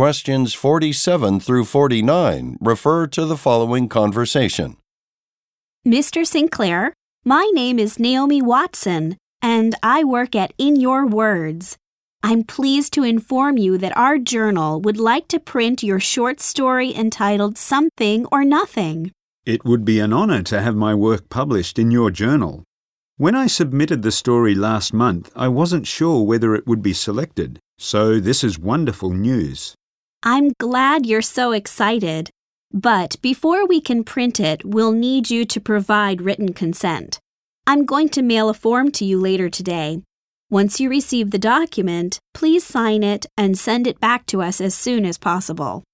Questions 47 through 49 refer to the following conversation. Mr. Sinclair, my name is Naomi Watson, and I work at In Your Words. I'm pleased to inform you that our journal would like to print your short story entitled Something or Nothing. It would be an honour to have my work published in your journal. When I submitted the story last month, I wasn't sure whether it would be selected, so this is wonderful news. I'm glad you're so excited. But before we can print it, we'll need you to provide written consent. I'm going to mail a form to you later today. Once you receive the document, please sign it and send it back to us as soon as possible.